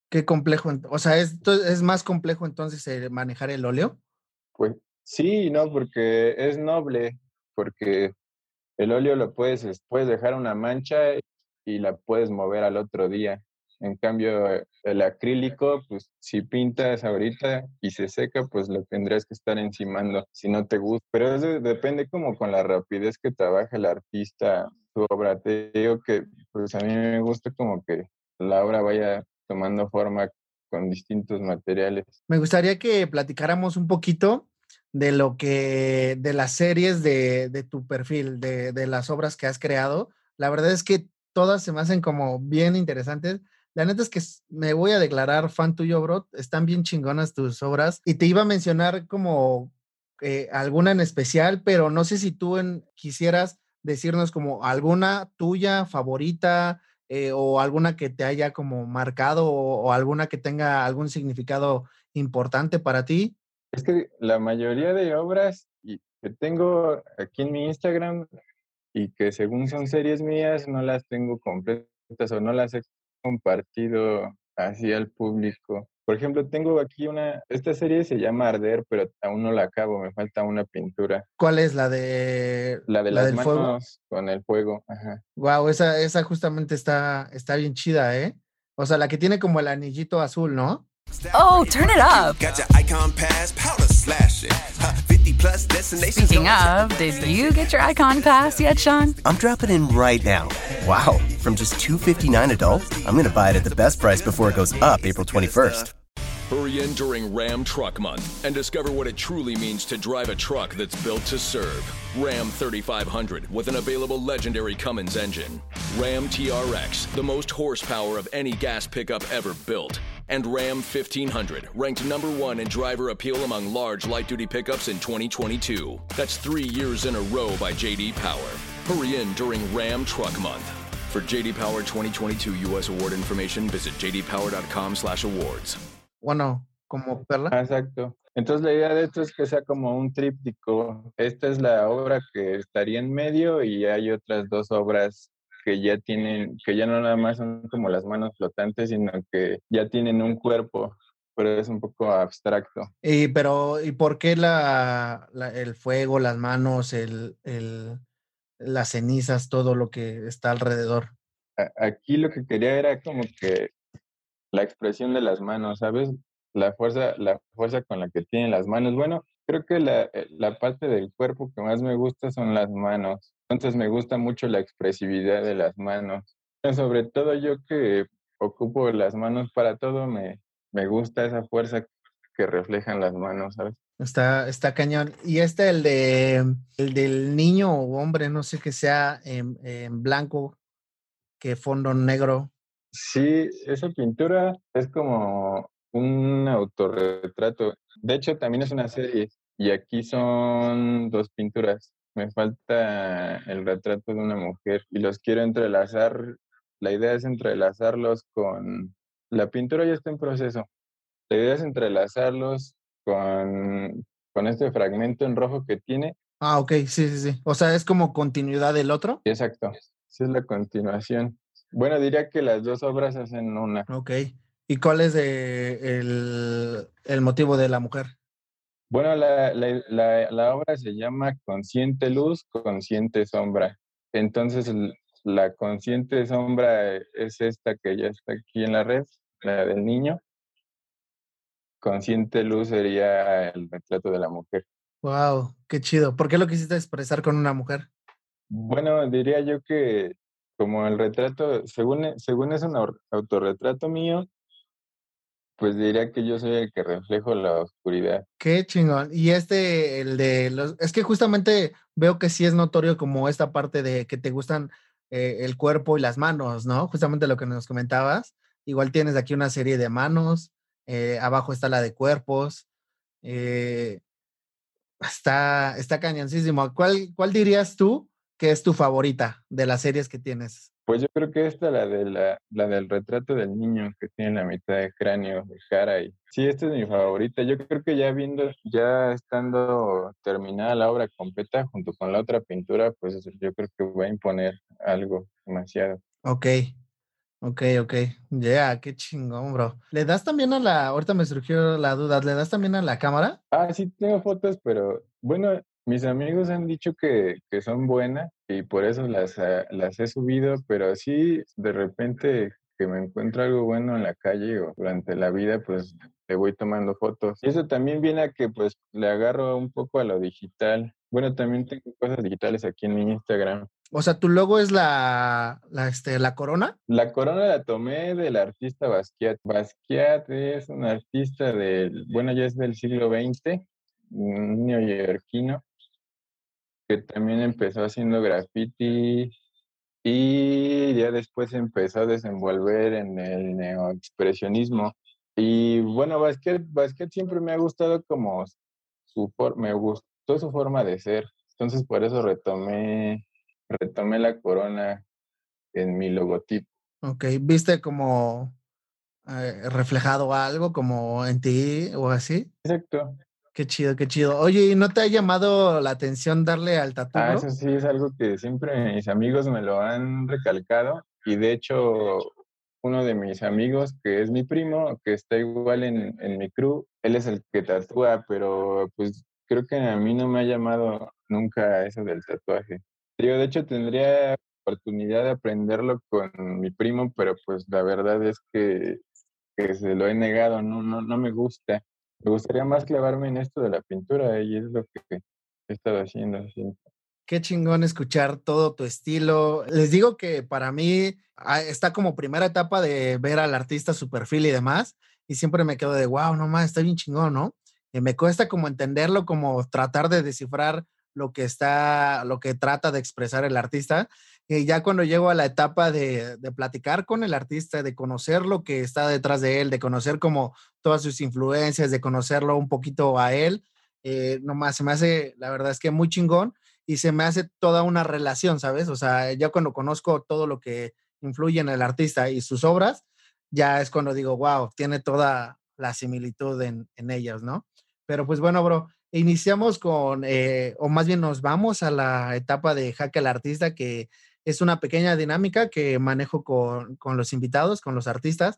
qué complejo. O sea, ¿es, más complejo entonces manejar el óleo? Pues Sí, no, porque es noble, porque el óleo lo puedes, puedes dejar una mancha y la puedes mover al otro día. En cambio, el acrílico, pues si pintas ahorita y se seca, pues lo tendrías que estar encimando si no te gusta. Pero eso depende como con la rapidez que trabaja el artista su obra. Te digo que pues a mí me gusta como que la obra vaya tomando forma con distintos materiales. Me gustaría que platicáramos un poquito de lo que, de las series de, de tu perfil, de, de, las obras que has creado. La verdad es que todas se me hacen como bien interesantes. La neta es que me voy a declarar fan tuyo, bro. Están bien chingonas tus obras. Y te iba a mencionar como eh, alguna en especial, pero no sé si tú en, quisieras decirnos como alguna tuya favorita eh, o alguna que te haya como marcado o, o alguna que tenga algún significado importante para ti. Es que la mayoría de obras que tengo aquí en mi Instagram y que según son series mías, no las tengo completas o no las he compartido así al público. Por ejemplo, tengo aquí una, esta serie se llama Arder, pero aún no la acabo, me falta una pintura. ¿Cuál es la de la de las manos con el fuego? Ajá. Wow, esa, esa justamente está, está bien chida, ¿eh? O sea, la que tiene como el anillito azul, ¿no? Oh, turn it up. Got your icon pass, powder slashing. 50 plus destinations. Speaking of, did you get your icon pass yet, Sean? I'm dropping in right now. Wow, from just 259 adult, I'm going to buy it at the best price before it goes up April 21st. Hurry in during Ram Truck Month and discover what it truly means to drive a truck that's built to serve. Ram 3500 with an available legendary Cummins engine. Ram TRX, the most horsepower of any gas pickup ever built. And Ram 1500, ranked number one in driver appeal among large light duty pickups in 2022. That's three years in a row by JD Power. Hurry in during Ram Truck Month. For JD Power 2022 U.S. award information, visit jdpower.com/awards. Bueno, como perla. Exacto. Entonces la idea de esto es que sea como un tríptico. Esta es la obra que estaría en medio y hay otras dos obras que ya tienen, que ya no nada más son como las manos flotantes, sino que ya tienen un cuerpo, pero es un poco abstracto. Y pero, ¿y por qué la, la el fuego, las manos, el, el, las cenizas, todo lo que está alrededor? Aquí lo que quería era como que la expresión de las manos, ¿sabes? La fuerza, la fuerza con la que tienen las manos. Bueno, creo que la, eh, la parte del cuerpo que más me gusta son las manos. Entonces me gusta mucho la expresividad de las manos. Sobre todo yo que ocupo las manos para todo, me, me gusta esa fuerza que reflejan las manos, ¿sabes? Está, está cañón. Y este, el de el del niño o hombre, no sé que sea en, en blanco, que fondo negro. Sí, esa pintura es como un autorretrato. De hecho, también es una serie. Y aquí son dos pinturas. Me falta el retrato de una mujer y los quiero entrelazar. La idea es entrelazarlos con... La pintura ya está en proceso. La idea es entrelazarlos con, con este fragmento en rojo que tiene. Ah, ok, sí, sí, sí. O sea, es como continuidad del otro. Exacto. Esa es la continuación. Bueno, diría que las dos obras hacen una. Ok. ¿Y cuál es de el, el motivo de la mujer? Bueno, la, la, la, la obra se llama Consciente Luz, Consciente Sombra. Entonces, la consciente sombra es esta que ya está aquí en la red, la del niño. Consciente luz sería el retrato de la mujer. Wow, qué chido. ¿Por qué lo quisiste expresar con una mujer? Bueno, diría yo que como el retrato, según, según es un au- autorretrato mío, pues diría que yo soy el que reflejo la oscuridad. Qué chingón. Y este, el de los, es que justamente veo que sí es notorio como esta parte de que te gustan eh, el cuerpo y las manos, ¿no? Justamente lo que nos comentabas. Igual tienes aquí una serie de manos, eh, abajo está la de cuerpos. eh, está, está cañoncísimo. ¿Cuál, ¿Cuál dirías tú que es tu favorita de las series que tienes? Pues yo creo que esta, la, de la, la del retrato del niño que tiene la mitad de cráneo, de cara. Y... Sí, esta es mi favorita. Yo creo que ya viendo, ya estando terminada la obra completa junto con la otra pintura, pues yo creo que voy a imponer algo demasiado. Ok, ok, ok. Ya, qué chingón, bro. ¿Le das también a la, ahorita me surgió la duda, ¿le das también a la cámara? Ah, sí, tengo fotos, pero bueno, mis amigos han dicho que, que son buenas y por eso las, las he subido, pero sí, de repente que me encuentro algo bueno en la calle o durante la vida, pues le voy tomando fotos. Y eso también viene a que pues le agarro un poco a lo digital. Bueno, también tengo cosas digitales aquí en mi Instagram. O sea, tu logo es la, la, este, la corona. La corona la tomé del artista Basquiat. Basquiat es un artista del, bueno, ya es del siglo XX, un neoyorquino, que también empezó haciendo graffiti y ya después empezó a desenvolver en el neoexpresionismo. Y bueno, Basquiat, Basquiat siempre me ha gustado como su forma, me gustó su forma de ser. Entonces por eso retomé, retomé la corona en mi logotipo. Ok, ¿viste como eh, reflejado algo como en ti o así? Exacto. Qué chido, qué chido. Oye, ¿y no te ha llamado la atención darle al tatu? Ah, eso sí es algo que siempre mis amigos me lo han recalcado y de hecho uno de mis amigos que es mi primo, que está igual en, en mi crew, él es el que tatúa, pero pues creo que a mí no me ha llamado nunca eso del tatuaje. Yo de hecho tendría oportunidad de aprenderlo con mi primo, pero pues la verdad es que, que se lo he negado, no, no, no me gusta. Me gustaría más clavarme en esto de la pintura y es lo que he estado haciendo. sí. Qué chingón escuchar todo tu estilo. Les digo que para mí ah, está como primera etapa de ver al artista, su perfil y demás. Y siempre me quedo de, wow, no más, está bien chingón, ¿no? Y me cuesta como entenderlo, como tratar de descifrar lo que está, lo que trata de expresar el artista. Y ya cuando llego a la etapa de, de platicar con el artista, de conocer lo que está detrás de él, de conocer como todas sus influencias, de conocerlo un poquito a él, eh, nomás se me hace, la verdad es que muy chingón y se me hace toda una relación, ¿sabes? O sea, ya cuando conozco todo lo que influye en el artista y sus obras, ya es cuando digo, wow, tiene toda la similitud en, en ellas, ¿no? Pero pues bueno, bro, iniciamos con, eh, o más bien nos vamos a la etapa de Jaque al Artista, que es una pequeña dinámica que manejo con, con los invitados, con los artistas.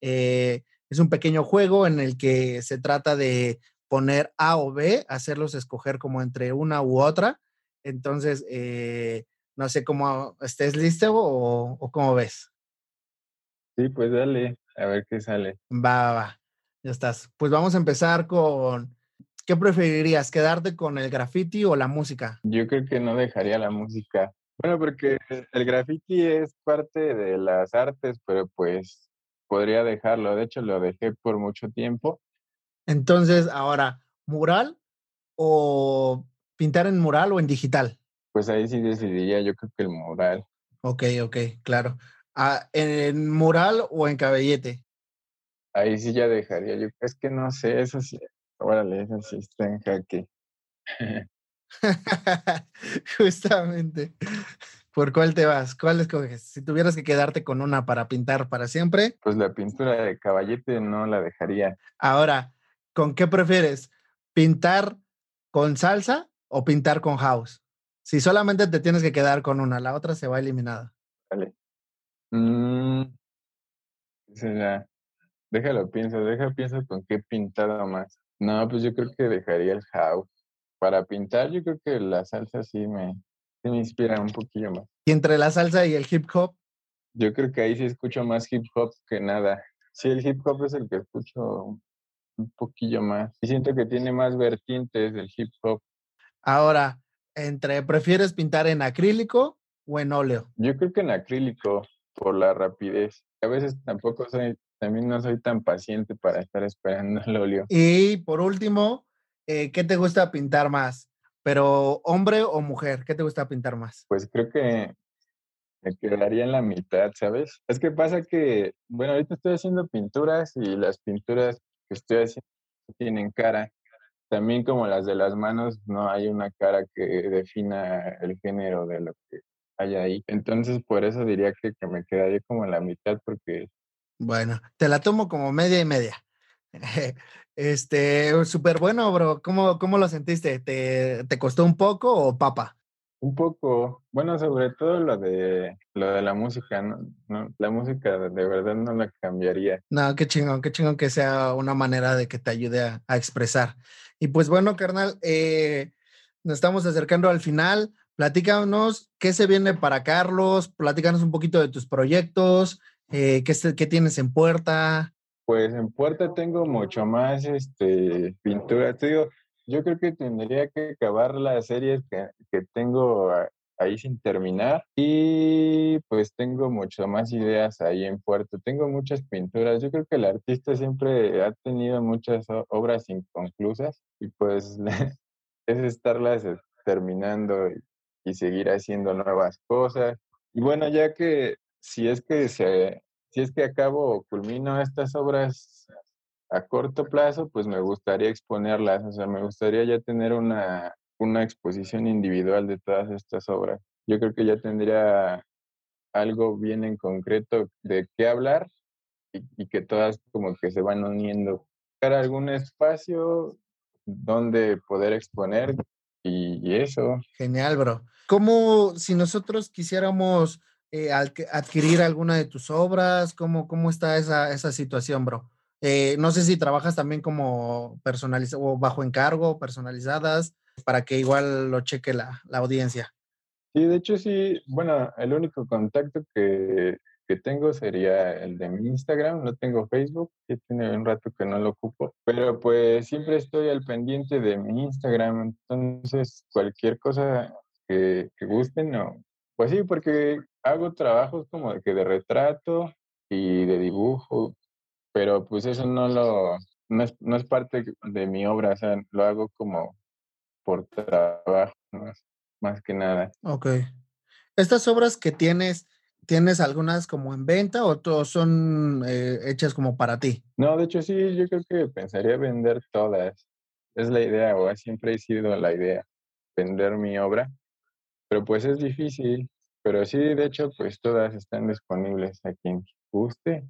Eh, es un pequeño juego en el que se trata de poner A o B, hacerlos escoger como entre una u otra. Entonces, eh, no sé cómo estés listo o, o cómo ves. Sí, pues dale, a ver qué sale. Va, va, va. Ya estás. Pues vamos a empezar con, ¿qué preferirías? ¿Quedarte con el graffiti o la música? Yo creo que no dejaría la música. Bueno, porque el graffiti es parte de las artes, pero pues podría dejarlo. De hecho, lo dejé por mucho tiempo. Entonces, ahora, ¿mural o pintar en mural o en digital? Pues ahí sí decidiría, yo creo que el mural. Ok, ok, claro. Ah, ¿En mural o en cabellete? Ahí sí ya dejaría. Yo es que no sé, eso sí. Órale, eso sí está en jaque. Justamente. ¿Por cuál te vas? ¿Cuál escoges? Si tuvieras que quedarte con una para pintar para siempre. Pues la pintura de caballete no la dejaría. Ahora, ¿con qué prefieres? ¿Pintar con salsa o pintar con house? Si solamente te tienes que quedar con una, la otra se va eliminada. Vale. Mm, será? Déjalo, pienso, déjalo, pienso con qué pintado más. No, pues yo creo que dejaría el house. Para pintar, yo creo que la salsa sí me, sí me inspira un poquillo más. Y entre la salsa y el hip hop, Yo creo que ahí sí escucho más hip hop que nada. Sí, el hip hop es el que escucho un poquillo más. Y siento que tiene más vertientes del hip hop. ahora, entre prefieres pintar en acrílico o en óleo. Yo creo que en acrílico, por la rapidez. A veces tampoco soy, también no soy tan paciente para estar esperando el óleo. Y por último, eh, ¿qué te gusta pintar más? Pero hombre o mujer, ¿qué te gusta pintar más? Pues creo que me quedaría en la mitad, ¿sabes? Es que pasa que, bueno, ahorita estoy haciendo pinturas y las pinturas que estoy haciendo tienen cara. También como las de las manos, no hay una cara que defina el género de lo que hay ahí. Entonces, por eso diría que, que me quedaría como en la mitad porque Bueno, te la tomo como media y media. Este, súper bueno, bro. ¿Cómo, cómo lo sentiste? ¿Te, ¿Te costó un poco o papa? un poco, bueno, sobre todo lo de lo de la música, ¿no? No, la música de verdad no la cambiaría. No, qué chingón, qué chingón que sea una manera de que te ayude a, a expresar. Y pues bueno, carnal, eh, nos estamos acercando al final. Platícanos qué se viene para Carlos, platícanos un poquito de tus proyectos, eh, qué, qué tienes en puerta. Pues en Puerta tengo mucho más este pintura. Te yo creo que tendría que acabar las series que, que tengo ahí sin terminar y pues tengo mucho más ideas ahí en Puerto. Tengo muchas pinturas. Yo creo que el artista siempre ha tenido muchas obras inconclusas y pues es estarlas eh, terminando y, y seguir haciendo nuevas cosas. Y bueno, ya que si es que se, si es que acabo o culmino estas obras a corto plazo, pues me gustaría exponerlas, o sea, me gustaría ya tener una, una exposición individual de todas estas obras. Yo creo que ya tendría algo bien en concreto de qué hablar y, que todas como que se van uniendo. Buscar algún espacio donde poder exponer y, y eso. Genial, bro. ¿Cómo, si nosotros quisiéramos eh, adquirir alguna de tus obras, cómo, cómo está esa, esa situación, bro? Eh, no sé si trabajas también como personalizado o bajo encargo, personalizadas, para que igual lo cheque la, la audiencia. Sí, de hecho sí, bueno, el único contacto que, que tengo sería el de mi Instagram, no tengo Facebook, ya tiene un rato que no lo ocupo, pero pues siempre estoy al pendiente de mi Instagram, entonces cualquier cosa que, que gusten, no, pues sí, porque hago trabajos como de que de retrato y de dibujo, pero pues eso no lo, no es, no es parte de mi obra, o sea, lo hago como por trabajo, más, más que nada. Ok. Estas obras que tienes, ¿tienes algunas como en venta o todas son eh, hechas como para ti? No, de hecho sí, yo creo que pensaría vender todas. Es la idea, o siempre ha sido la idea, vender mi obra. Pero pues es difícil. Pero sí, de hecho, pues todas están disponibles a quien guste.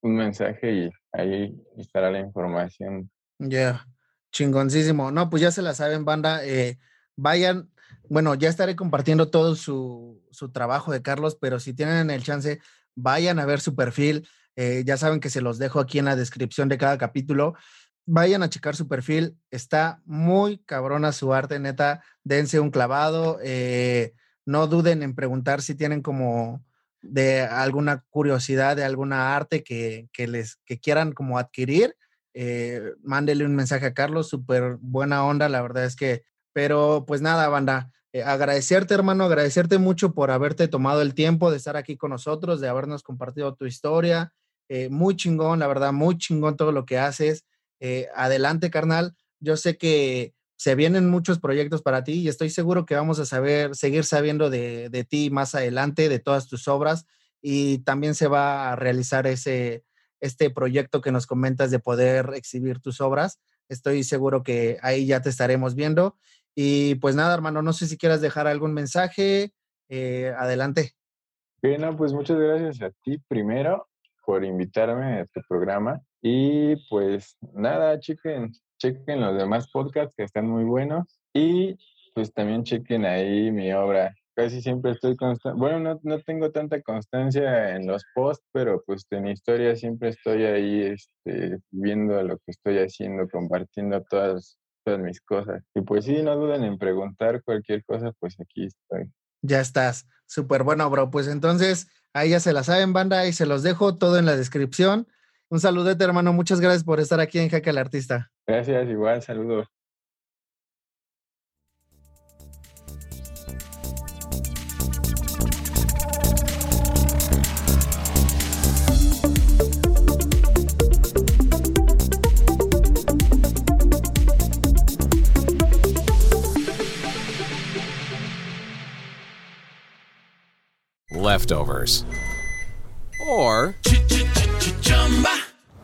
Un mensaje y ahí estará la información. Ya, chingoncísimo. No, pues ya se la saben, banda. eh, vayan, bueno, ya estaré compartiendo todo su, su trabajo de Carlos, pero si tienen el chance, vayan a ver su perfil. eh, ya saben que se los dejo aquí en la descripción de cada capítulo. Vayan a checar su perfil. Está muy cabrona su arte, neta. Dense un clavado. eh, no duden en preguntar si tienen como de alguna curiosidad de alguna arte que, que les que quieran como adquirir eh, mándele un mensaje a Carlos, súper buena onda, la verdad es que, pero pues nada, banda, eh, agradecerte hermano, agradecerte mucho por haberte tomado el tiempo de estar aquí con nosotros, de habernos compartido tu historia, eh, muy chingón, la verdad, muy chingón todo lo que haces. Eh, adelante, carnal, yo sé que se vienen muchos proyectos para ti y estoy seguro que vamos a saber, seguir sabiendo de, de ti más adelante, de todas tus obras y también se va a realizar ese, este proyecto que nos comentas de poder exhibir tus obras. Estoy seguro que ahí ya te estaremos viendo. Y pues nada, hermano, no sé si quieras dejar algún mensaje. eh, adelante. Bueno, pues muchas gracias a ti primero por invitarme a tu programa. Y pues nada, chequen, chequen los demás podcasts que están muy buenos. Y pues también chequen ahí mi obra. Casi siempre estoy constante. Bueno, no, no, tengo tanta constancia en los posts, pero pues en historia siempre estoy ahí este, viendo lo que estoy haciendo, compartiendo todas, todas mis cosas. Y pues sí, no duden en preguntar cualquier cosa, pues aquí estoy. Ya estás. Súper bueno, bro. Pues entonces, ahí ya se la saben, banda, y se los dejo todo en la descripción. Un saludete, hermano. Muchas gracias por estar aquí en Jaque al Artista. Gracias, igual, saludos. leftovers. Or